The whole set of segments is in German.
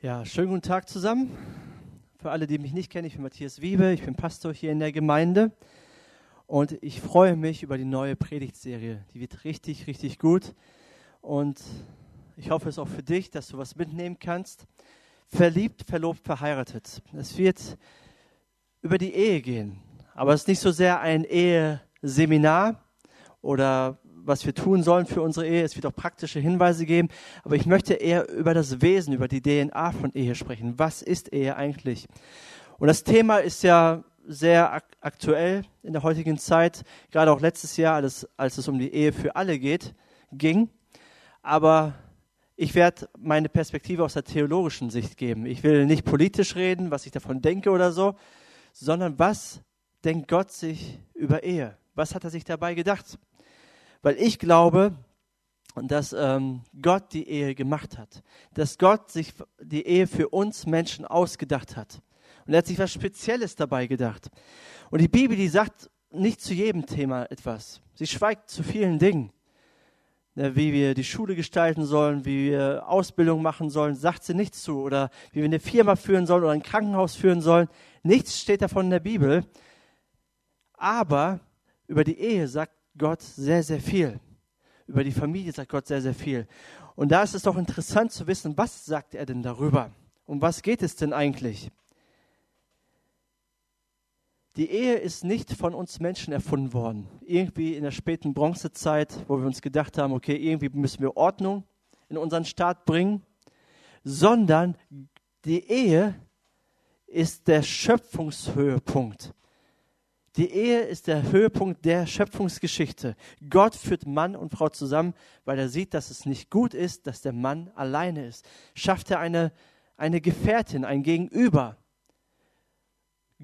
Ja, schönen guten Tag zusammen. Für alle, die mich nicht kennen, ich bin Matthias Wiebe, ich bin Pastor hier in der Gemeinde und ich freue mich über die neue Predigtserie. Die wird richtig, richtig gut und ich hoffe es auch für dich, dass du was mitnehmen kannst. Verliebt, verlobt, verheiratet. Es wird über die Ehe gehen, aber es ist nicht so sehr ein Eheseminar oder was wir tun sollen für unsere Ehe. Es wird auch praktische Hinweise geben. Aber ich möchte eher über das Wesen, über die DNA von Ehe sprechen. Was ist Ehe eigentlich? Und das Thema ist ja sehr ak aktuell in der heutigen Zeit, gerade auch letztes Jahr, als, als es um die Ehe für alle geht, ging. Aber ich werde meine Perspektive aus der theologischen Sicht geben. Ich will nicht politisch reden, was ich davon denke oder so, sondern was denkt Gott sich über Ehe? Was hat er sich dabei gedacht? Weil ich glaube, dass ähm, Gott die Ehe gemacht hat. Dass Gott sich die Ehe für uns Menschen ausgedacht hat. Und er hat sich was Spezielles dabei gedacht. Und die Bibel, die sagt nicht zu jedem Thema etwas. Sie schweigt zu vielen Dingen. Ne, wie wir die Schule gestalten sollen, wie wir Ausbildung machen sollen, sagt sie nichts zu. Oder wie wir eine Firma führen sollen oder ein Krankenhaus führen sollen. Nichts steht davon in der Bibel. Aber über die Ehe sagt Gott sehr, sehr viel. Über die Familie sagt Gott sehr, sehr viel. Und da ist es doch interessant zu wissen, was sagt er denn darüber? Um was geht es denn eigentlich? Die Ehe ist nicht von uns Menschen erfunden worden. Irgendwie in der späten Bronzezeit, wo wir uns gedacht haben, okay, irgendwie müssen wir Ordnung in unseren Staat bringen, sondern die Ehe ist der Schöpfungshöhepunkt. Die Ehe ist der Höhepunkt der Schöpfungsgeschichte. Gott führt Mann und Frau zusammen, weil er sieht, dass es nicht gut ist, dass der Mann alleine ist. Schafft er eine, eine Gefährtin, ein Gegenüber.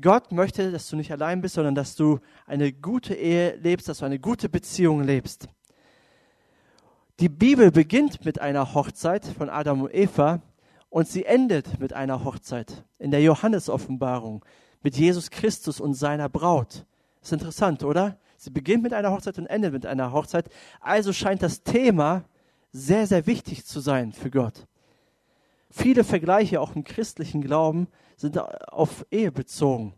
Gott möchte, dass du nicht allein bist, sondern dass du eine gute Ehe lebst, dass du eine gute Beziehung lebst. Die Bibel beginnt mit einer Hochzeit von Adam und Eva und sie endet mit einer Hochzeit in der Johannesoffenbarung mit Jesus Christus und seiner Braut. Ist interessant, oder? Sie beginnt mit einer Hochzeit und endet mit einer Hochzeit. Also scheint das Thema sehr, sehr wichtig zu sein für Gott. Viele Vergleiche auch im christlichen Glauben sind auf Ehe bezogen.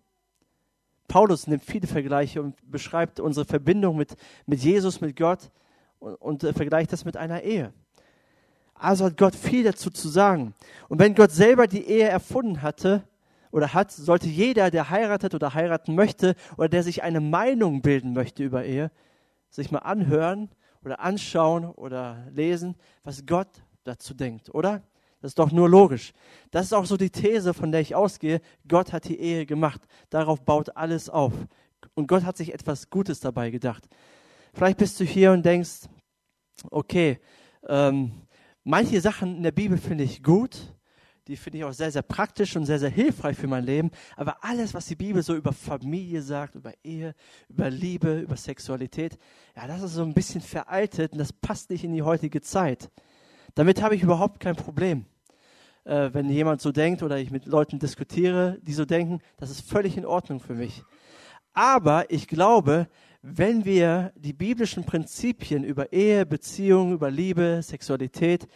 Paulus nimmt viele Vergleiche und beschreibt unsere Verbindung mit, mit Jesus, mit Gott und, und äh, vergleicht das mit einer Ehe. Also hat Gott viel dazu zu sagen. Und wenn Gott selber die Ehe erfunden hatte, oder hat, sollte jeder, der heiratet oder heiraten möchte oder der sich eine Meinung bilden möchte über Ehe, sich mal anhören oder anschauen oder lesen, was Gott dazu denkt, oder? Das ist doch nur logisch. Das ist auch so die These, von der ich ausgehe. Gott hat die Ehe gemacht. Darauf baut alles auf. Und Gott hat sich etwas Gutes dabei gedacht. Vielleicht bist du hier und denkst, okay, ähm, manche Sachen in der Bibel finde ich gut, die finde ich auch sehr, sehr praktisch und sehr, sehr hilfreich für mein Leben. Aber alles, was die Bibel so über Familie sagt, über Ehe, über Liebe, über Sexualität, ja, das ist so ein bisschen veraltet und das passt nicht in die heutige Zeit. Damit habe ich überhaupt kein Problem. Äh, wenn jemand so denkt oder ich mit Leuten diskutiere, die so denken, das ist völlig in Ordnung für mich. Aber ich glaube, wenn wir die biblischen Prinzipien über Ehe, Beziehung, über Liebe, Sexualität,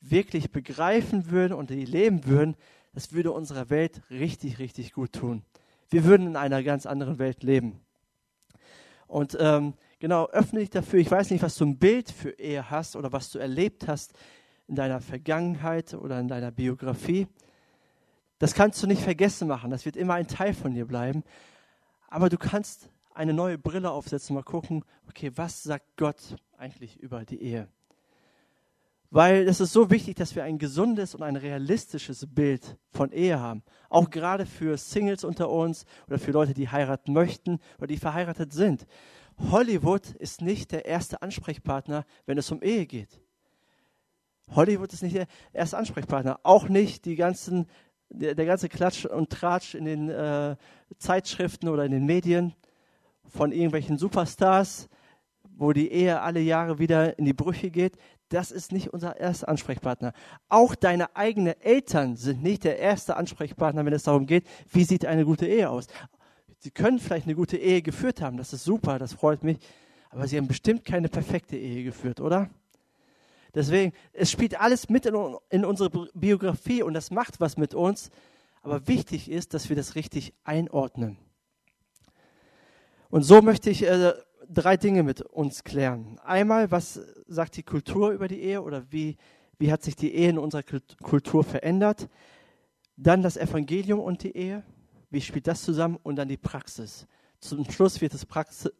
wirklich begreifen würden und die leben würden, das würde unserer Welt richtig, richtig gut tun. Wir würden in einer ganz anderen Welt leben. Und ähm, genau, öffne dich dafür. Ich weiß nicht, was du ein Bild für Ehe hast oder was du erlebt hast in deiner Vergangenheit oder in deiner Biografie. Das kannst du nicht vergessen machen. Das wird immer ein Teil von dir bleiben. Aber du kannst eine neue Brille aufsetzen, mal gucken, okay, was sagt Gott eigentlich über die Ehe? Weil es ist so wichtig, dass wir ein gesundes und ein realistisches Bild von Ehe haben. Auch gerade für Singles unter uns oder für Leute, die heiraten möchten oder die verheiratet sind. Hollywood ist nicht der erste Ansprechpartner, wenn es um Ehe geht. Hollywood ist nicht der erste Ansprechpartner. Auch nicht die ganzen, der, der ganze Klatsch und Tratsch in den äh, Zeitschriften oder in den Medien von irgendwelchen Superstars, wo die Ehe alle Jahre wieder in die Brüche geht das ist nicht unser erster Ansprechpartner. Auch deine eigenen Eltern sind nicht der erste Ansprechpartner, wenn es darum geht, wie sieht eine gute Ehe aus. Sie können vielleicht eine gute Ehe geführt haben, das ist super, das freut mich, aber sie haben bestimmt keine perfekte Ehe geführt, oder? Deswegen, es spielt alles mit in, in unsere Biografie und das macht was mit uns. Aber wichtig ist, dass wir das richtig einordnen. Und so möchte ich äh, drei Dinge mit uns klären. Einmal, was sagt die Kultur über die Ehe oder wie, wie hat sich die Ehe in unserer Kultur verändert? Dann das Evangelium und die Ehe. Wie spielt das zusammen? Und dann die Praxis. Zum Schluss wird es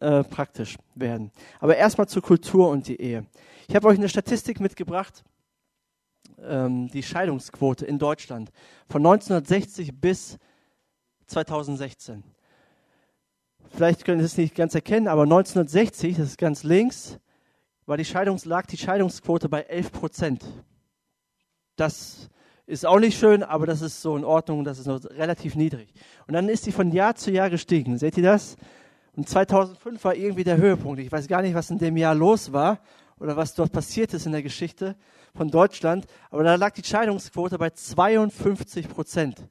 äh, praktisch werden. Aber erstmal zur Kultur und die Ehe. Ich habe euch eine Statistik mitgebracht, ähm, die Scheidungsquote in Deutschland von 1960 bis 2016. Vielleicht können Sie es nicht ganz erkennen, aber 1960, das ist ganz links, war die Scheidungs lag die Scheidungsquote bei 11 Prozent. Das ist auch nicht schön, aber das ist so in Ordnung, das ist noch relativ niedrig. Und dann ist sie von Jahr zu Jahr gestiegen. Seht ihr das? Und 2005 war irgendwie der Höhepunkt. Ich weiß gar nicht, was in dem Jahr los war oder was dort passiert ist in der Geschichte von Deutschland, aber da lag die Scheidungsquote bei 52 Prozent.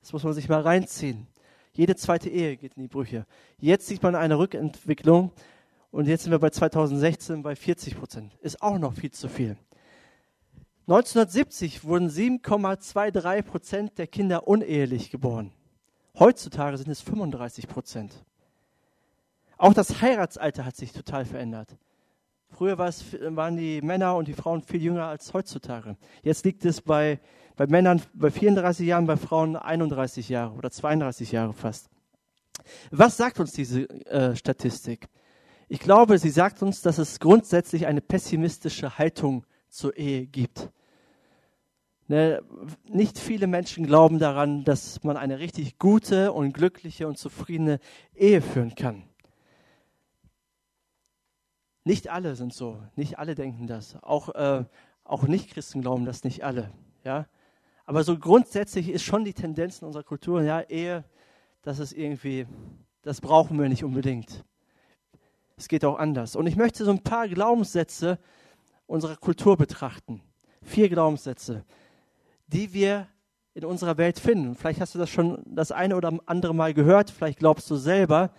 Das muss man sich mal reinziehen. Jede zweite Ehe geht in die Brüche. Jetzt sieht man eine Rückentwicklung und jetzt sind wir bei 2016 bei 40 Prozent. Ist auch noch viel zu viel. 1970 wurden 7,23 Prozent der Kinder unehelich geboren. Heutzutage sind es 35 Prozent. Auch das Heiratsalter hat sich total verändert. Früher waren die Männer und die Frauen viel jünger als heutzutage. Jetzt liegt es bei bei Männern bei 34 Jahren, bei Frauen 31 Jahre oder 32 Jahre fast. Was sagt uns diese äh, Statistik? Ich glaube, sie sagt uns, dass es grundsätzlich eine pessimistische Haltung zur Ehe gibt. Ne, nicht viele Menschen glauben daran, dass man eine richtig gute und glückliche und zufriedene Ehe führen kann. Nicht alle sind so, nicht alle denken das. Auch, äh, auch Nicht-Christen glauben das nicht alle. Ja? Aber so grundsätzlich ist schon die Tendenz in unserer Kultur, ja, Ehe, das ist irgendwie, das brauchen wir nicht unbedingt. Es geht auch anders. Und ich möchte so ein paar Glaubenssätze unserer Kultur betrachten. Vier Glaubenssätze, die wir in unserer Welt finden. Vielleicht hast du das schon das eine oder andere Mal gehört, vielleicht glaubst du selber.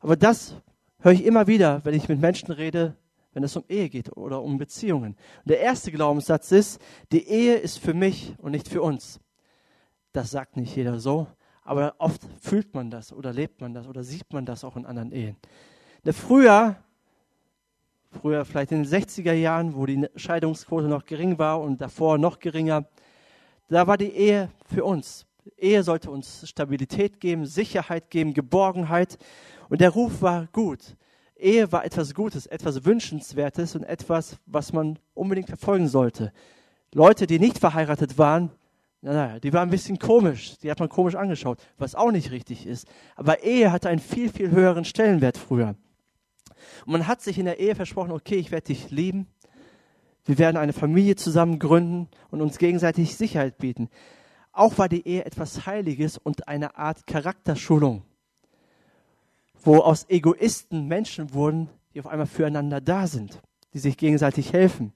Aber das höre ich immer wieder, wenn ich mit Menschen rede, wenn es um Ehe geht oder um Beziehungen. Und der erste Glaubenssatz ist, die Ehe ist für mich und nicht für uns. Das sagt nicht jeder so, aber oft fühlt man das oder lebt man das oder sieht man das auch in anderen Ehen. Der früher, früher vielleicht in den 60er Jahren, wo die Scheidungsquote noch gering war und davor noch geringer, da war die Ehe für uns. Ehe sollte uns Stabilität geben, Sicherheit geben, Geborgenheit. Und der Ruf war gut. Ehe war etwas Gutes, etwas Wünschenswertes und etwas, was man unbedingt verfolgen sollte. Leute, die nicht verheiratet waren, naja, die waren ein bisschen komisch, die hat man komisch angeschaut, was auch nicht richtig ist. Aber Ehe hatte einen viel, viel höheren Stellenwert früher. Und man hat sich in der Ehe versprochen, okay, ich werde dich lieben, wir werden eine Familie zusammen gründen und uns gegenseitig Sicherheit bieten. Auch war die Ehe etwas Heiliges und eine Art Charakterschulung wo aus Egoisten Menschen wurden, die auf einmal füreinander da sind, die sich gegenseitig helfen.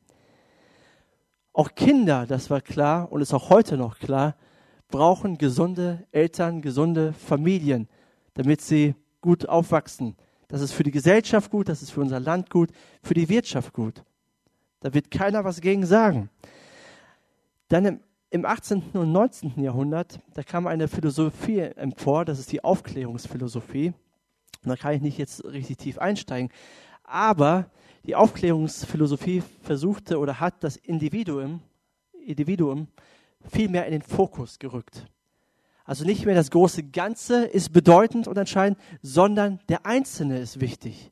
Auch Kinder, das war klar und ist auch heute noch klar, brauchen gesunde Eltern, gesunde Familien, damit sie gut aufwachsen. Das ist für die Gesellschaft gut, das ist für unser Land gut, für die Wirtschaft gut. Da wird keiner was gegen sagen. Dann im, im 18. und 19. Jahrhundert, da kam eine Philosophie empor, das ist die Aufklärungsphilosophie. Und da kann ich nicht jetzt richtig tief einsteigen. Aber die Aufklärungsphilosophie versuchte oder hat das Individuum, Individuum viel mehr in den Fokus gerückt. Also nicht mehr das große Ganze ist bedeutend und entscheidend, sondern der Einzelne ist wichtig.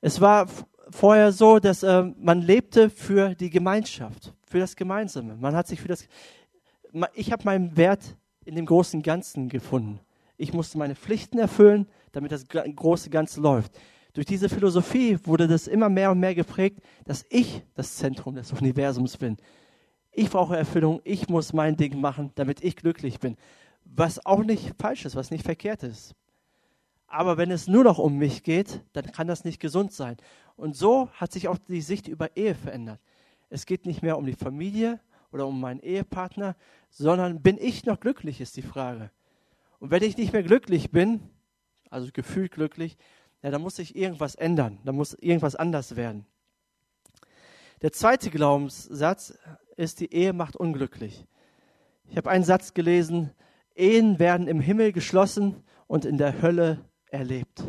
Es war vorher so, dass äh, man lebte für die Gemeinschaft, für das Gemeinsame. Man hat sich für das. Ich habe meinen Wert in dem großen Ganzen gefunden ich musste meine Pflichten erfüllen, damit das große Ganze läuft. Durch diese Philosophie wurde das immer mehr und mehr geprägt, dass ich das Zentrum des Universums bin. Ich brauche Erfüllung, ich muss mein Ding machen, damit ich glücklich bin. Was auch nicht falsch ist, was nicht verkehrt ist. Aber wenn es nur noch um mich geht, dann kann das nicht gesund sein. Und so hat sich auch die Sicht über Ehe verändert. Es geht nicht mehr um die Familie oder um meinen Ehepartner, sondern bin ich noch glücklich, ist die Frage. Und wenn ich nicht mehr glücklich bin, also gefühlt glücklich, ja, dann muss sich irgendwas ändern, dann muss irgendwas anders werden. Der zweite Glaubenssatz ist, die Ehe macht unglücklich. Ich habe einen Satz gelesen, Ehen werden im Himmel geschlossen und in der Hölle erlebt.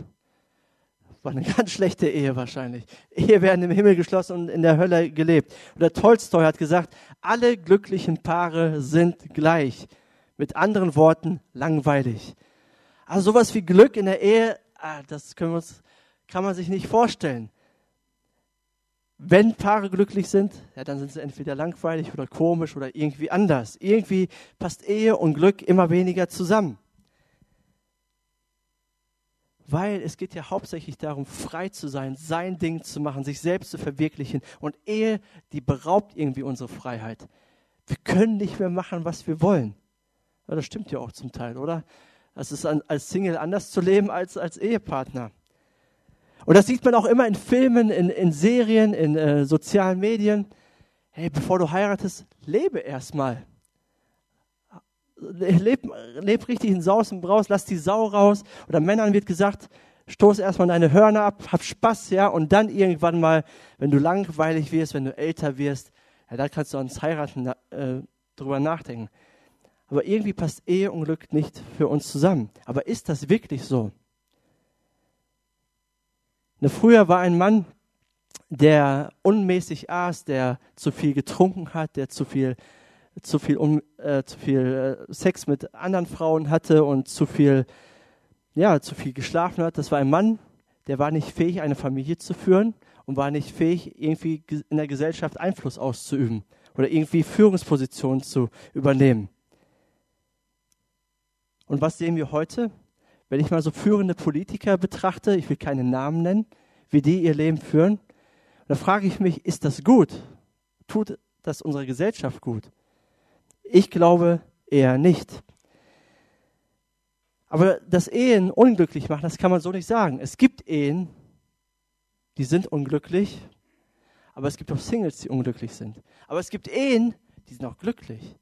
War eine ganz schlechte Ehe wahrscheinlich. Ehe werden im Himmel geschlossen und in der Hölle gelebt. Oder Tolstoi hat gesagt, alle glücklichen Paare sind gleich. Mit anderen Worten, langweilig. Also sowas wie Glück in der Ehe, ah, das können wir uns, kann man sich nicht vorstellen. Wenn Paare glücklich sind, ja, dann sind sie entweder langweilig oder komisch oder irgendwie anders. Irgendwie passt Ehe und Glück immer weniger zusammen. Weil es geht ja hauptsächlich darum, frei zu sein, sein Ding zu machen, sich selbst zu verwirklichen. Und Ehe, die beraubt irgendwie unsere Freiheit. Wir können nicht mehr machen, was wir wollen. Ja, das stimmt ja auch zum Teil, oder? Es ist als Single anders zu leben als als Ehepartner. Und das sieht man auch immer in Filmen, in, in Serien, in äh, sozialen Medien. Hey, bevor du heiratest, lebe erstmal. Leb, leb richtig in Saus und Braus, lass die Sau raus. Oder Männern wird gesagt, stoß erstmal deine Hörner ab, hab Spaß, ja, und dann irgendwann mal, wenn du langweilig wirst, wenn du älter wirst, ja, da kannst du ans Heiraten äh, drüber nachdenken. Aber irgendwie passt Ehe und Glück nicht für uns zusammen. Aber ist das wirklich so? Ne, früher war ein Mann, der unmäßig aß, der zu viel getrunken hat, der zu viel, zu viel, um, äh, zu viel äh, Sex mit anderen Frauen hatte und zu viel, ja, zu viel geschlafen hat. Das war ein Mann, der war nicht fähig, eine Familie zu führen und war nicht fähig, irgendwie in der Gesellschaft Einfluss auszuüben oder irgendwie Führungspositionen zu übernehmen. Und was sehen wir heute? Wenn ich mal so führende Politiker betrachte, ich will keine Namen nennen, wie die ihr Leben führen, da frage ich mich, ist das gut? Tut das unserer Gesellschaft gut? Ich glaube eher nicht. Aber dass Ehen unglücklich machen, das kann man so nicht sagen. Es gibt Ehen, die sind unglücklich, aber es gibt auch Singles, die unglücklich sind. Aber es gibt Ehen, die sind auch glücklich.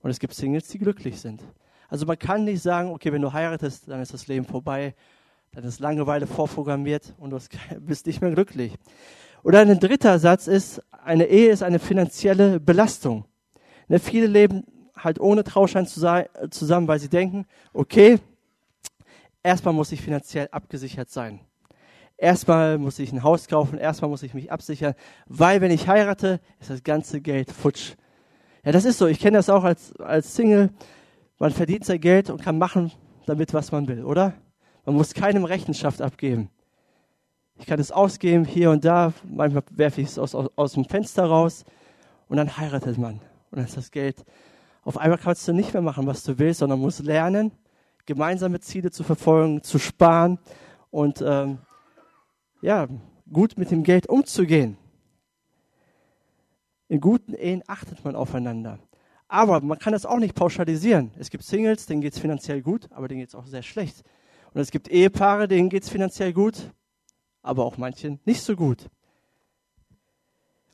Und es gibt Singles, die glücklich sind. Also man kann nicht sagen, okay, wenn du heiratest, dann ist das Leben vorbei, dann ist Langeweile vorprogrammiert und du bist nicht mehr glücklich. Oder ein dritter Satz ist, eine Ehe ist eine finanzielle Belastung. Ne, viele leben halt ohne Trauschein zusammen, weil sie denken, okay, erstmal muss ich finanziell abgesichert sein. Erstmal muss ich ein Haus kaufen, erstmal muss ich mich absichern, weil wenn ich heirate, ist das ganze Geld futsch. Ja, das ist so. Ich kenne das auch als, als Single. Man verdient sein Geld und kann machen damit, was man will, oder? Man muss keinem Rechenschaft abgeben. Ich kann es ausgeben hier und da, manchmal werfe ich es aus, aus, aus dem Fenster raus und dann heiratet man. Und dann ist das Geld. Auf einmal kannst du nicht mehr machen, was du willst, sondern musst lernen, gemeinsame Ziele zu verfolgen, zu sparen und ähm, ja, gut mit dem Geld umzugehen. In guten Ehen achtet man aufeinander. Aber man kann das auch nicht pauschalisieren. Es gibt Singles, denen geht es finanziell gut, aber denen geht es auch sehr schlecht. Und es gibt Ehepaare, denen geht es finanziell gut, aber auch manchen nicht so gut.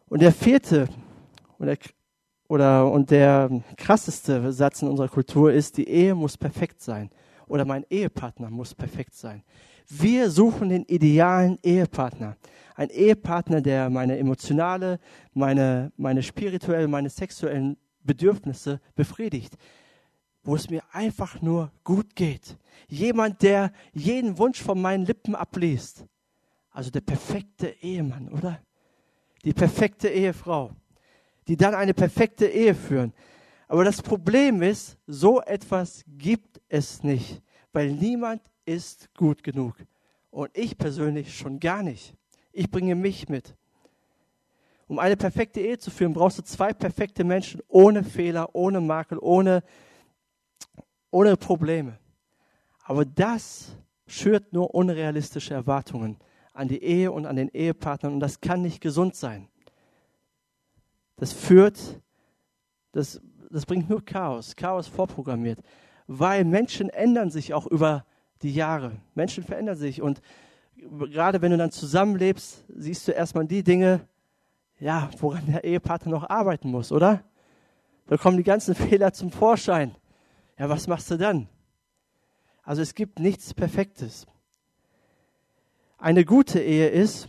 Und der vierte und der, oder, und der krasseste Satz in unserer Kultur ist, die Ehe muss perfekt sein oder mein Ehepartner muss perfekt sein. Wir suchen den idealen Ehepartner. Ein Ehepartner, der meine emotionale, meine, meine spirituelle, meine sexuellen Bedürfnisse befriedigt, wo es mir einfach nur gut geht. Jemand, der jeden Wunsch von meinen Lippen abliest. Also der perfekte Ehemann, oder? Die perfekte Ehefrau, die dann eine perfekte Ehe führen. Aber das Problem ist, so etwas gibt es nicht, weil niemand ist gut genug. Und ich persönlich schon gar nicht. Ich bringe mich mit. Um eine perfekte Ehe zu führen, brauchst du zwei perfekte Menschen ohne Fehler, ohne Makel, ohne, ohne Probleme. Aber das schürt nur unrealistische Erwartungen an die Ehe und an den Ehepartnern und das kann nicht gesund sein. Das führt, das, das bringt nur Chaos, Chaos vorprogrammiert, weil Menschen ändern sich auch über die Jahre. Menschen verändern sich und gerade wenn du dann zusammenlebst, siehst du erstmal die Dinge, ja, woran der Ehepartner noch arbeiten muss, oder? Da kommen die ganzen Fehler zum Vorschein. Ja, was machst du dann? Also es gibt nichts Perfektes. Eine gute Ehe ist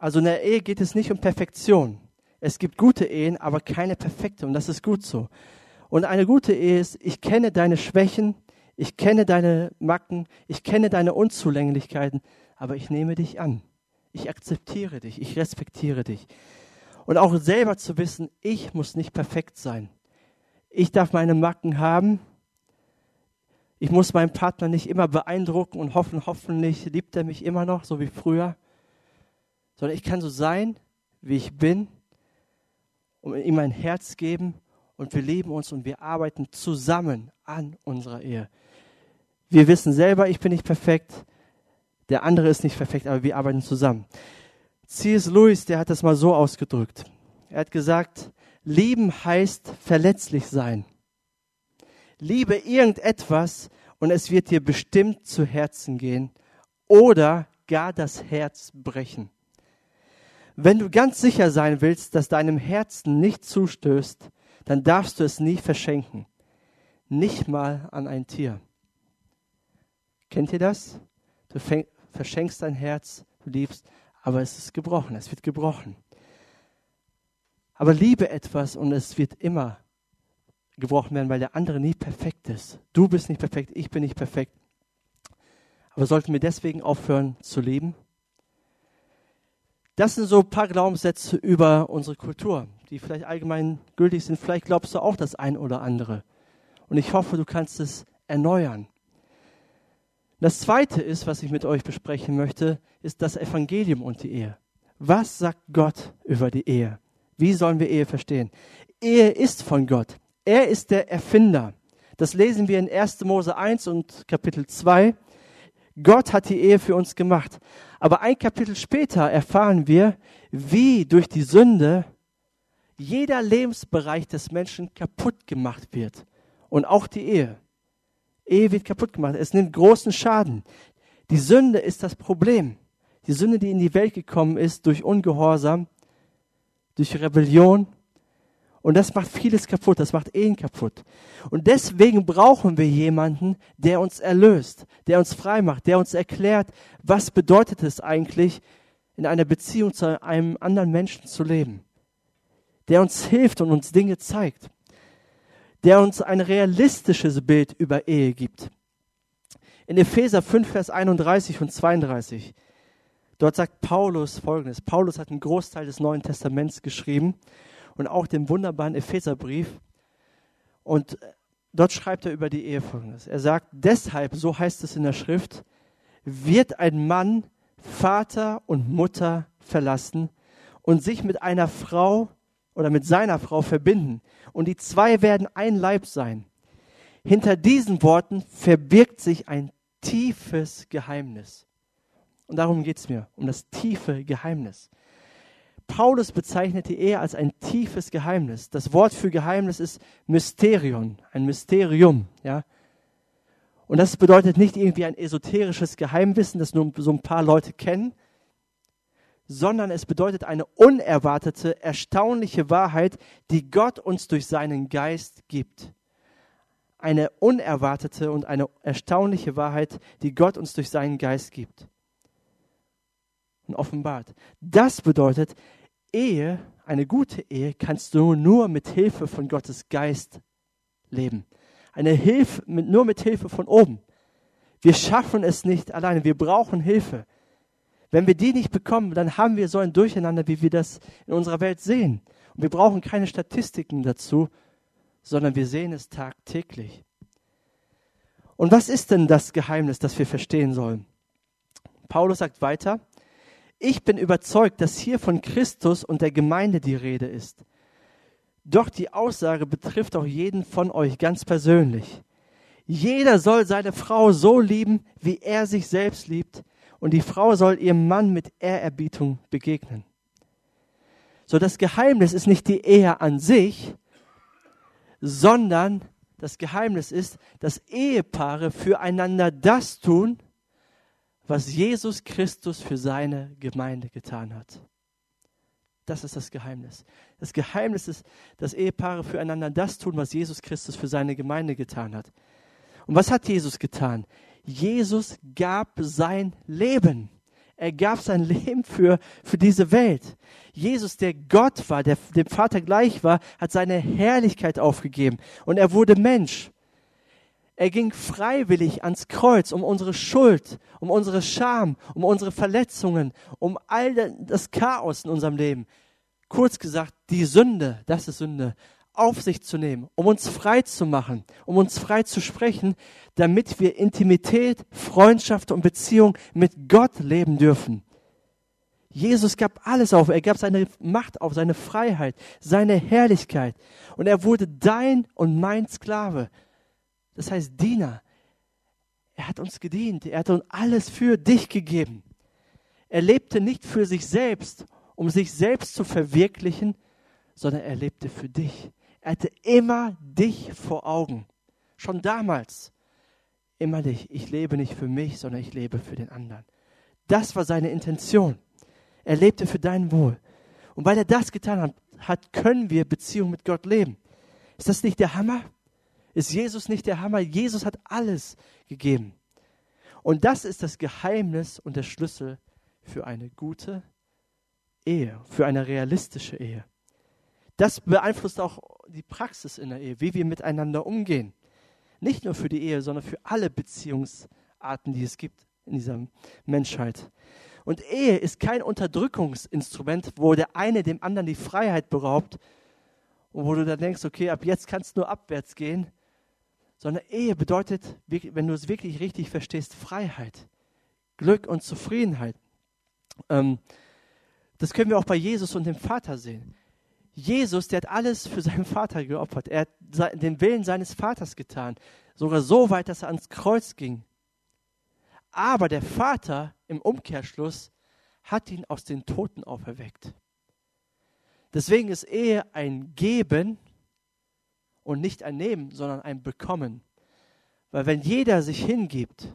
Also in der Ehe geht es nicht um Perfektion. Es gibt gute Ehen, aber keine perfekte und das ist gut so. Und eine gute Ehe ist, ich kenne deine Schwächen, ich kenne deine Macken, ich kenne deine Unzulänglichkeiten, aber ich nehme dich an. Ich akzeptiere dich, ich respektiere dich. Und auch selber zu wissen, ich muss nicht perfekt sein. Ich darf meine Macken haben. Ich muss meinen Partner nicht immer beeindrucken und hoffen, hoffentlich liebt er mich immer noch, so wie früher sondern ich kann so sein, wie ich bin und ihm mein Herz geben und wir leben uns und wir arbeiten zusammen an unserer Ehe. Wir wissen selber, ich bin nicht perfekt, der andere ist nicht perfekt, aber wir arbeiten zusammen. C.S. Lewis, der hat das mal so ausgedrückt. Er hat gesagt, lieben heißt verletzlich sein. Liebe irgendetwas und es wird dir bestimmt zu Herzen gehen oder gar das Herz brechen. Wenn du ganz sicher sein willst, dass deinem Herzen nicht zustößt, dann darfst du es nie verschenken. Nicht mal an ein Tier. Kennt ihr das? Du verschenkst dein Herz, du liebst, aber es ist gebrochen, es wird gebrochen. Aber liebe etwas und es wird immer gebrochen werden, weil der andere nie perfekt ist. Du bist nicht perfekt, ich bin nicht perfekt. Aber sollten wir deswegen aufhören zu lieben? Das sind so ein paar Glaubenssätze über unsere Kultur, die vielleicht allgemein gültig sind. Vielleicht glaubst du auch das ein oder andere. Und ich hoffe, du kannst es erneuern. Das zweite ist, was ich mit euch besprechen möchte, ist das Evangelium und die Ehe. Was sagt Gott über die Ehe? Wie sollen wir Ehe verstehen? Ehe ist von Gott. Er ist der Erfinder. Das lesen wir in 1. Mose 1 und Kapitel 2. Gott hat die Ehe für uns gemacht. Aber ein Kapitel später erfahren wir, wie durch die Sünde jeder Lebensbereich des Menschen kaputt gemacht wird. Und auch die Ehe. Wird kaputt gemacht. Es nimmt großen Schaden. Die Sünde ist das Problem. Die Sünde, die in die Welt gekommen ist durch Ungehorsam, durch Rebellion, und das macht vieles kaputt, das macht Ehen kaputt. Und deswegen brauchen wir jemanden, der uns erlöst, der uns frei macht, der uns erklärt, was bedeutet es eigentlich, in einer Beziehung zu einem anderen Menschen zu leben. Der uns hilft und uns Dinge zeigt. Der uns ein realistisches Bild über Ehe gibt. In Epheser 5, Vers 31 und 32, dort sagt Paulus Folgendes. Paulus hat einen Großteil des Neuen Testaments geschrieben und auch dem wunderbaren Epheserbrief. Und dort schreibt er über die Ehe folgendes. Er sagt, deshalb, so heißt es in der Schrift, wird ein Mann Vater und Mutter verlassen und sich mit einer Frau oder mit seiner Frau verbinden. Und die zwei werden ein Leib sein. Hinter diesen Worten verbirgt sich ein tiefes Geheimnis. Und darum geht es mir, um das tiefe Geheimnis. Paulus bezeichnet die Ehe als ein tiefes Geheimnis. Das Wort für Geheimnis ist Mysterion, ein Mysterium, ja. Und das bedeutet nicht irgendwie ein esoterisches Geheimwissen, das nur so ein paar Leute kennen, sondern es bedeutet eine unerwartete, erstaunliche Wahrheit, die Gott uns durch seinen Geist gibt. Eine unerwartete und eine erstaunliche Wahrheit, die Gott uns durch seinen Geist gibt und offenbart. Das bedeutet, Ehe, eine gute Ehe, kannst du nur mit Hilfe von Gottes Geist leben. Eine Hilfe, nur mit Hilfe von oben. Wir schaffen es nicht alleine. Wir brauchen Hilfe. Wenn wir die nicht bekommen, dann haben wir so ein Durcheinander, wie wir das in unserer Welt sehen. Und wir brauchen keine Statistiken dazu, sondern wir sehen es tagtäglich. Und was ist denn das Geheimnis, das wir verstehen sollen? Paulus sagt weiter, ich bin überzeugt, dass hier von Christus und der Gemeinde die Rede ist. Doch die Aussage betrifft auch jeden von euch ganz persönlich. Jeder soll seine Frau so lieben, wie er sich selbst liebt, und die Frau soll ihrem Mann mit Ehrerbietung begegnen. So das Geheimnis ist nicht die Ehe an sich, sondern das Geheimnis ist, dass Ehepaare füreinander das tun, was Jesus Christus für seine Gemeinde getan hat. Das ist das Geheimnis. Das Geheimnis ist, dass Ehepaare füreinander das tun, was Jesus Christus für seine Gemeinde getan hat. Und was hat Jesus getan? Jesus gab sein Leben. Er gab sein Leben für, für diese Welt. Jesus, der Gott war, der dem Vater gleich war, hat seine Herrlichkeit aufgegeben und er wurde Mensch. Er ging freiwillig ans Kreuz, um unsere Schuld, um unsere Scham, um unsere Verletzungen, um all das Chaos in unserem Leben. Kurz gesagt, die Sünde, das ist Sünde, auf sich zu nehmen, um uns frei zu machen, um uns frei zu sprechen, damit wir Intimität, Freundschaft und Beziehung mit Gott leben dürfen. Jesus gab alles auf. Er gab seine Macht auf, seine Freiheit, seine Herrlichkeit. Und er wurde dein und mein Sklave. Das heißt Diener. Er hat uns gedient. Er hat uns alles für dich gegeben. Er lebte nicht für sich selbst, um sich selbst zu verwirklichen, sondern er lebte für dich. Er hatte immer dich vor Augen. Schon damals. Immer dich. Ich lebe nicht für mich, sondern ich lebe für den anderen. Das war seine Intention. Er lebte für dein Wohl. Und weil er das getan hat, können wir Beziehung mit Gott leben. Ist das nicht der Hammer? Ist Jesus nicht der Hammer? Jesus hat alles gegeben. Und das ist das Geheimnis und der Schlüssel für eine gute Ehe, für eine realistische Ehe. Das beeinflusst auch die Praxis in der Ehe, wie wir miteinander umgehen. Nicht nur für die Ehe, sondern für alle Beziehungsarten, die es gibt in dieser Menschheit. Und Ehe ist kein Unterdrückungsinstrument, wo der eine dem anderen die Freiheit beraubt und wo du dann denkst, okay, ab jetzt kannst du nur abwärts gehen, sondern Ehe bedeutet, wenn du es wirklich richtig verstehst, Freiheit, Glück und Zufriedenheit. Ähm, das können wir auch bei Jesus und dem Vater sehen. Jesus, der hat alles für seinen Vater geopfert. Er hat den Willen seines Vaters getan. Sogar so weit, dass er ans Kreuz ging. Aber der Vater im Umkehrschluss hat ihn aus den Toten auferweckt. Deswegen ist Ehe ein Geben und nicht ein Nehmen, sondern ein Bekommen. Weil wenn jeder sich hingibt,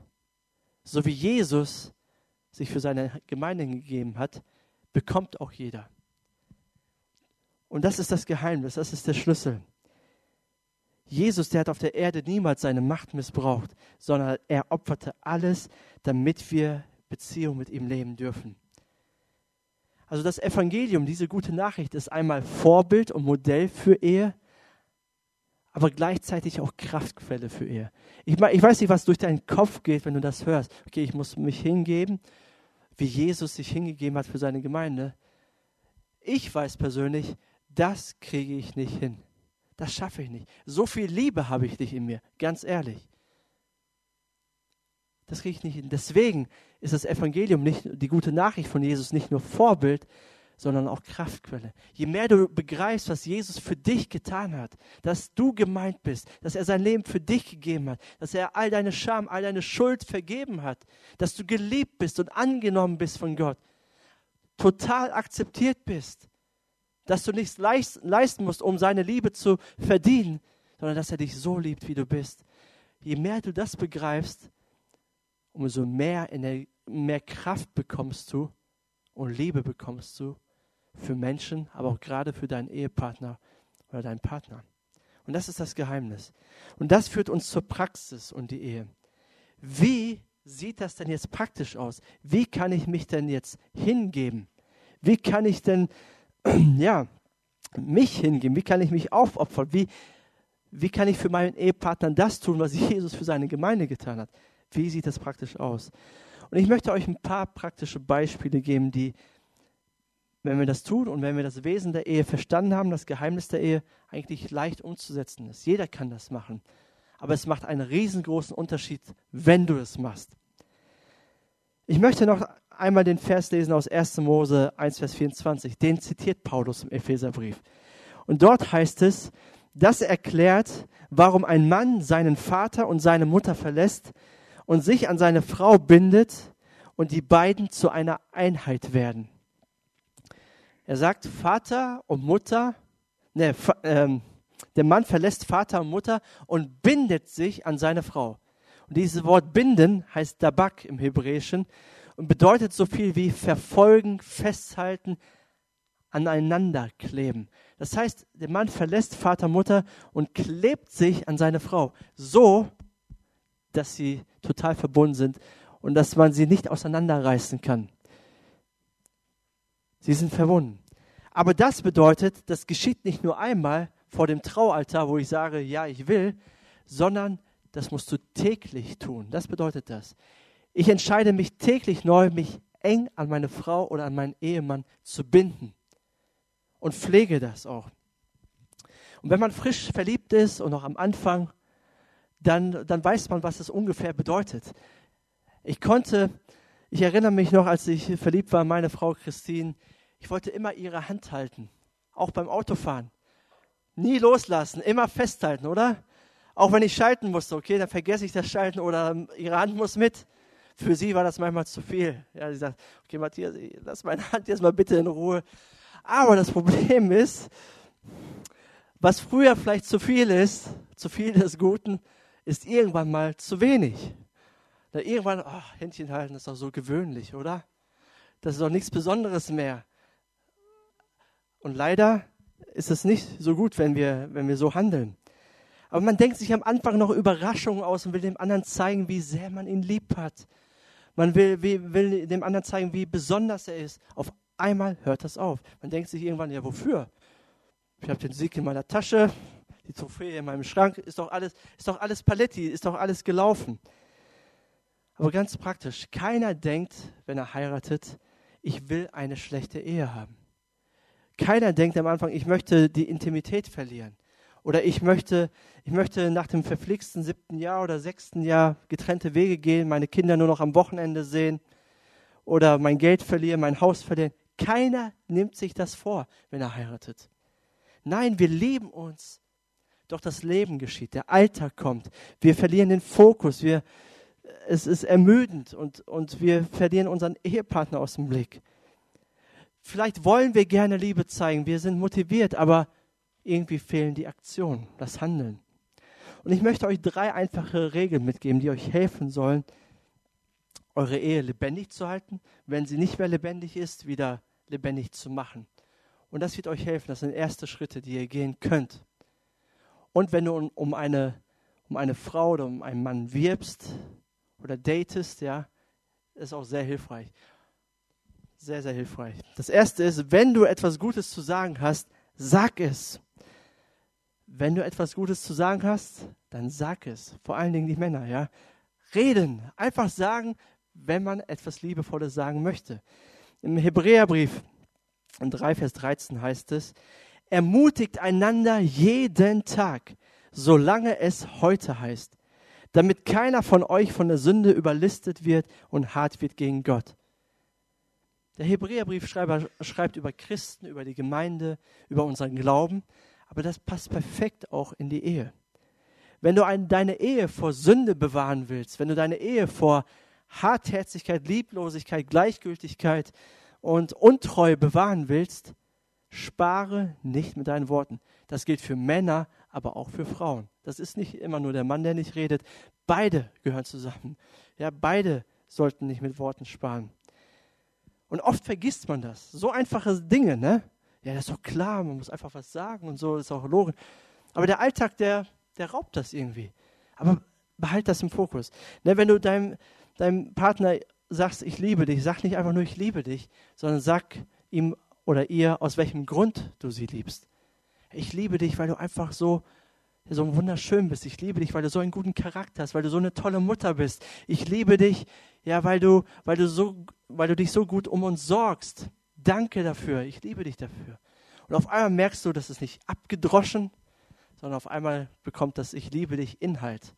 so wie Jesus sich für seine Gemeinde gegeben hat, bekommt auch jeder. Und das ist das Geheimnis, das ist der Schlüssel. Jesus, der hat auf der Erde niemals seine Macht missbraucht, sondern er opferte alles, damit wir Beziehung mit ihm leben dürfen. Also das Evangelium, diese gute Nachricht ist einmal Vorbild und Modell für Ehe, aber gleichzeitig auch Kraftquelle für Ehe. Ich, ich weiß nicht, was durch deinen Kopf geht, wenn du das hörst. Okay, ich muss mich hingeben, wie Jesus sich hingegeben hat für seine Gemeinde. Ich weiß persönlich, das kriege ich nicht hin. Das schaffe ich nicht. So viel Liebe habe ich nicht in mir, ganz ehrlich. Das kriege ich nicht hin. Deswegen ist das Evangelium nicht die gute Nachricht von Jesus nicht nur Vorbild, sondern auch Kraftquelle. Je mehr du begreifst, was Jesus für dich getan hat, dass du gemeint bist, dass er sein Leben für dich gegeben hat, dass er all deine Scham, all deine Schuld vergeben hat, dass du geliebt bist und angenommen bist von Gott, total akzeptiert bist, dass du nichts leisten musst, um seine Liebe zu verdienen, sondern dass er dich so liebt, wie du bist. Je mehr du das begreifst, umso mehr, mehr Kraft bekommst du und Liebe bekommst du für Menschen, aber auch gerade für deinen Ehepartner oder deinen Partner. Und das ist das Geheimnis. Und das führt uns zur Praxis und die Ehe. Wie sieht das denn jetzt praktisch aus? Wie kann ich mich denn jetzt hingeben? Wie kann ich denn ja, mich hingeben? Wie kann ich mich aufopfern? Wie, wie kann ich für meinen Ehepartner das tun, was Jesus für seine Gemeinde getan hat? Wie sieht das praktisch aus? Und ich möchte euch ein paar praktische Beispiele geben, die, wenn wir das tun und wenn wir das Wesen der Ehe verstanden haben, das Geheimnis der Ehe, eigentlich leicht umzusetzen ist. Jeder kann das machen. Aber es macht einen riesengroßen Unterschied, wenn du es machst. Ich möchte noch einmal den Vers lesen aus 1. Mose 1, Vers 24. Den zitiert Paulus im Epheserbrief. Und dort heißt es, das erklärt, warum ein Mann seinen Vater und seine Mutter verlässt und sich an seine Frau bindet und die beiden zu einer Einheit werden. Er sagt, Vater und Mutter, ne, ähm, der Mann verlässt Vater und Mutter und bindet sich an seine Frau. Und dieses Wort binden heißt Dabak im Hebräischen und bedeutet so viel wie verfolgen, festhalten, aneinander kleben. Das heißt, der Mann verlässt Vater, Mutter und klebt sich an seine Frau, so, dass sie total verbunden sind und dass man sie nicht auseinanderreißen kann. Sie sind verbunden. Aber das bedeutet, das geschieht nicht nur einmal vor dem Traualtar, wo ich sage, ja, ich will, sondern das musst du täglich tun. Das bedeutet das. Ich entscheide mich täglich neu, mich eng an meine Frau oder an meinen Ehemann zu binden und pflege das auch. Und wenn man frisch verliebt ist und noch am Anfang, dann, dann weiß man, was es ungefähr bedeutet. Ich konnte, ich erinnere mich noch, als ich verliebt war, meine Frau Christine, ich wollte immer ihre Hand halten, auch beim Autofahren. Nie loslassen, immer festhalten, oder? Auch wenn ich schalten musste, okay, dann vergesse ich das Schalten oder ihre Hand muss mit. Für sie war das manchmal zu viel. Ja, sie sagt, okay, Matthias, lass meine Hand jetzt mal bitte in Ruhe. Aber das Problem ist, was früher vielleicht zu viel ist, zu viel des Guten, ist irgendwann mal zu wenig. Da irgendwann, oh, Händchen halten ist doch so gewöhnlich, oder? Das ist doch nichts Besonderes mehr. Und leider ist es nicht so gut, wenn wir, wenn wir so handeln. Aber man denkt sich am Anfang noch Überraschungen aus und will dem anderen zeigen, wie sehr man ihn lieb hat. Man will, will dem anderen zeigen, wie besonders er ist. Auf einmal hört das auf. Man denkt sich irgendwann, ja, wofür? Ich habe den Sieg in meiner Tasche, die Trophäe in meinem Schrank, ist doch alles, ist doch alles Paletti, ist doch alles gelaufen. Aber ganz praktisch, keiner denkt, wenn er heiratet, ich will eine schlechte Ehe haben. Keiner denkt am Anfang, ich möchte die Intimität verlieren. Oder ich möchte, ich möchte nach dem verflixten siebten Jahr oder sechsten Jahr getrennte Wege gehen, meine Kinder nur noch am Wochenende sehen oder mein Geld verlieren, mein Haus verlieren. Keiner nimmt sich das vor, wenn er heiratet. Nein, wir lieben uns. Doch das Leben geschieht, der Alltag kommt. Wir verlieren den Fokus. Wir, es ist ermüdend und, und wir verlieren unseren Ehepartner aus dem Blick. Vielleicht wollen wir gerne Liebe zeigen, wir sind motiviert, aber irgendwie fehlen die Aktionen, das Handeln. Und ich möchte euch drei einfache Regeln mitgeben, die euch helfen sollen, eure Ehe lebendig zu halten, wenn sie nicht mehr lebendig ist, wieder lebendig zu machen. Und das wird euch helfen. Das sind erste Schritte, die ihr gehen könnt. Und wenn du um eine, um eine Frau oder um einen Mann wirbst oder datest, ja, ist auch sehr hilfreich. Sehr, sehr hilfreich. Das erste ist, wenn du etwas Gutes zu sagen hast, sag es. Wenn du etwas Gutes zu sagen hast, dann sag es. Vor allen Dingen die Männer, ja. Reden. Einfach sagen, wenn man etwas Liebevolles sagen möchte. Im Hebräerbrief in 3, Vers 13 heißt es, ermutigt einander jeden Tag, solange es heute heißt, damit keiner von euch von der Sünde überlistet wird und hart wird gegen Gott. Der Hebräerbriefschreiber schreibt über Christen, über die Gemeinde, über unseren Glauben, aber das passt perfekt auch in die Ehe. Wenn du ein, deine Ehe vor Sünde bewahren willst, wenn du deine Ehe vor Hartherzigkeit, Lieblosigkeit, Gleichgültigkeit und Untreue bewahren willst, spare nicht mit deinen Worten. Das gilt für Männer, aber auch für Frauen. Das ist nicht immer nur der Mann, der nicht redet. Beide gehören zusammen. Ja, beide sollten nicht mit Worten sparen. Und oft vergisst man das. So einfache Dinge, ne? Ja, das ist doch klar, man muss einfach was sagen und so, ist auch logisch. Aber der Alltag, der, der raubt das irgendwie. Aber behalt das im Fokus. Ne, wenn du deinem, deinem Partner sagst, ich liebe dich, sag nicht einfach nur, ich liebe dich, sondern sag ihm oder ihr, aus welchem Grund du sie liebst. Ich liebe dich, weil du einfach so, so wunderschön bist. Ich liebe dich, weil du so einen guten Charakter hast, weil du so eine tolle Mutter bist. Ich liebe dich, ja, weil du, weil du so, weil du dich so gut um uns sorgst. Danke dafür. Ich liebe dich dafür. Und auf einmal merkst du, dass es nicht abgedroschen, sondern auf einmal bekommt das Ich liebe dich Inhalt.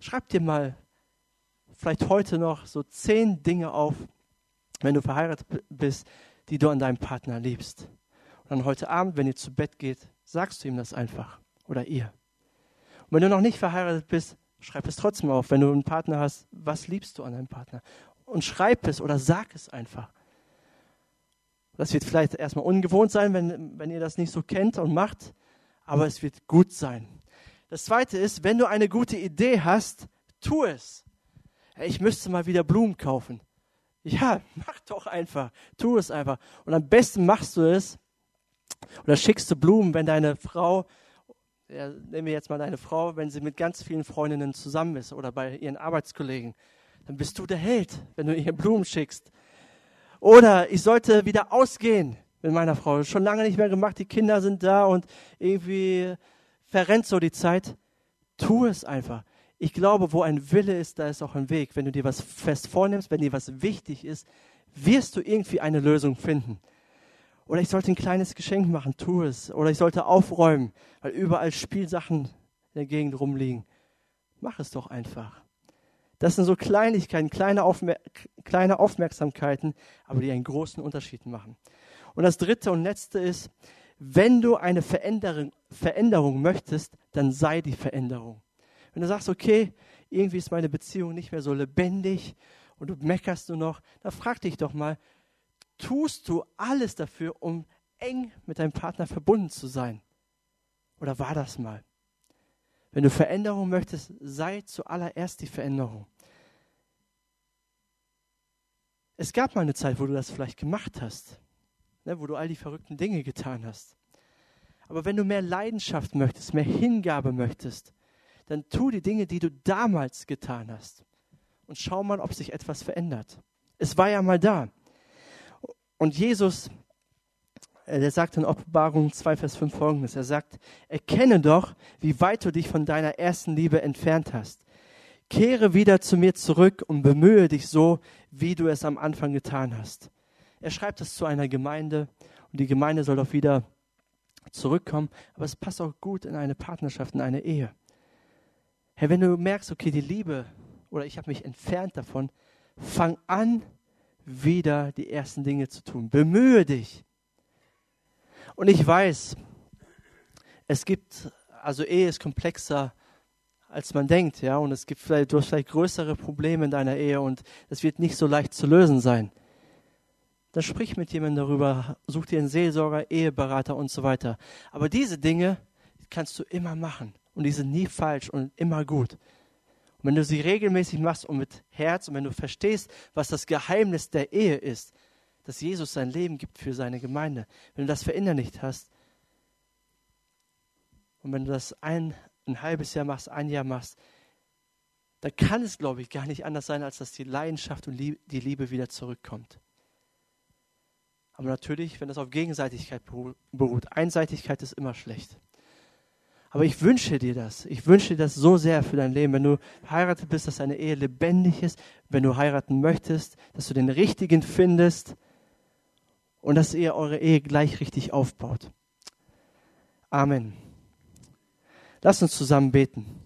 Schreib dir mal vielleicht heute noch so zehn Dinge auf, wenn du verheiratet bist, die du an deinem Partner liebst. Und dann heute Abend, wenn ihr zu Bett geht, sagst du ihm das einfach oder ihr. Und wenn du noch nicht verheiratet bist, schreib es trotzdem auf. Wenn du einen Partner hast, was liebst du an deinem Partner? Und schreib es oder sag es einfach. Das wird vielleicht erstmal ungewohnt sein, wenn, wenn ihr das nicht so kennt und macht, aber es wird gut sein. Das zweite ist, wenn du eine gute Idee hast, tu es ich müsste mal wieder Blumen kaufen. Ja, mach doch einfach. Tu es einfach. Und am besten machst du es oder schickst du Blumen, wenn deine Frau, ja, nehmen wir jetzt mal deine Frau, wenn sie mit ganz vielen Freundinnen zusammen ist oder bei ihren Arbeitskollegen, dann bist du der Held, wenn du ihr Blumen schickst. Oder ich sollte wieder ausgehen mit meiner Frau. Schon lange nicht mehr gemacht, die Kinder sind da und irgendwie verrennt so die Zeit. Tu es einfach. Ich glaube, wo ein Wille ist, da ist auch ein Weg. Wenn du dir was fest vornimmst, wenn dir was wichtig ist, wirst du irgendwie eine Lösung finden. Oder ich sollte ein kleines Geschenk machen, tu es. Oder ich sollte aufräumen, weil überall Spielsachen in der Gegend rumliegen. Mach es doch einfach. Das sind so Kleinigkeiten, kleine, Aufmer kleine Aufmerksamkeiten, aber die einen großen Unterschied machen. Und das dritte und letzte ist, wenn du eine Veränderung, Veränderung möchtest, dann sei die Veränderung. Wenn du sagst, okay, irgendwie ist meine Beziehung nicht mehr so lebendig und du meckerst nur noch, dann frag dich doch mal, tust du alles dafür, um eng mit deinem Partner verbunden zu sein? Oder war das mal? Wenn du Veränderung möchtest, sei zuallererst die Veränderung. Es gab mal eine Zeit, wo du das vielleicht gemacht hast, ne, wo du all die verrückten Dinge getan hast. Aber wenn du mehr Leidenschaft möchtest, mehr Hingabe möchtest, dann tu die Dinge, die du damals getan hast. Und schau mal, ob sich etwas verändert. Es war ja mal da. Und Jesus, äh, der sagt in Offenbarung 2, Vers 5 folgendes. Er sagt, erkenne doch, wie weit du dich von deiner ersten Liebe entfernt hast. Kehre wieder zu mir zurück und bemühe dich so, wie du es am Anfang getan hast. Er schreibt es zu einer Gemeinde und die Gemeinde soll doch wieder zurückkommen, aber es passt auch gut in eine Partnerschaft, in eine Ehe. Herr, wenn du merkst, okay, die Liebe oder ich habe mich entfernt davon, fang an, wieder die ersten Dinge zu tun. Bemühe dich. Und ich weiß, es gibt, also Ehe ist komplexer, als man denkt, ja, und es gibt vielleicht, du hast vielleicht größere Probleme in deiner Ehe und es wird nicht so leicht zu lösen sein. Dann sprich mit jemandem darüber, such dir einen Seelsorger, Eheberater und so weiter. Aber diese Dinge kannst du immer machen und die sind nie falsch und immer gut. Und wenn du sie regelmäßig machst und mit Herz und wenn du verstehst, was das Geheimnis der Ehe ist, dass Jesus sein Leben gibt für seine Gemeinde, wenn du das verinnerlicht hast und wenn du das ein, ein halbes Jahr machst, ein Jahr machst, dann kann es, glaube ich, gar nicht anders sein, als dass die Leidenschaft und die Liebe wieder zurückkommt. Aber natürlich, wenn das auf Gegenseitigkeit beruht, Einseitigkeit ist immer schlecht. Aber ich wünsche dir das. Ich wünsche dir das so sehr für dein Leben. Wenn du verheiratet bist, dass deine Ehe lebendig ist. Wenn du heiraten möchtest, dass du den Richtigen findest und dass ihr eure Ehe gleich richtig aufbaut. Amen. Lass uns zusammen beten.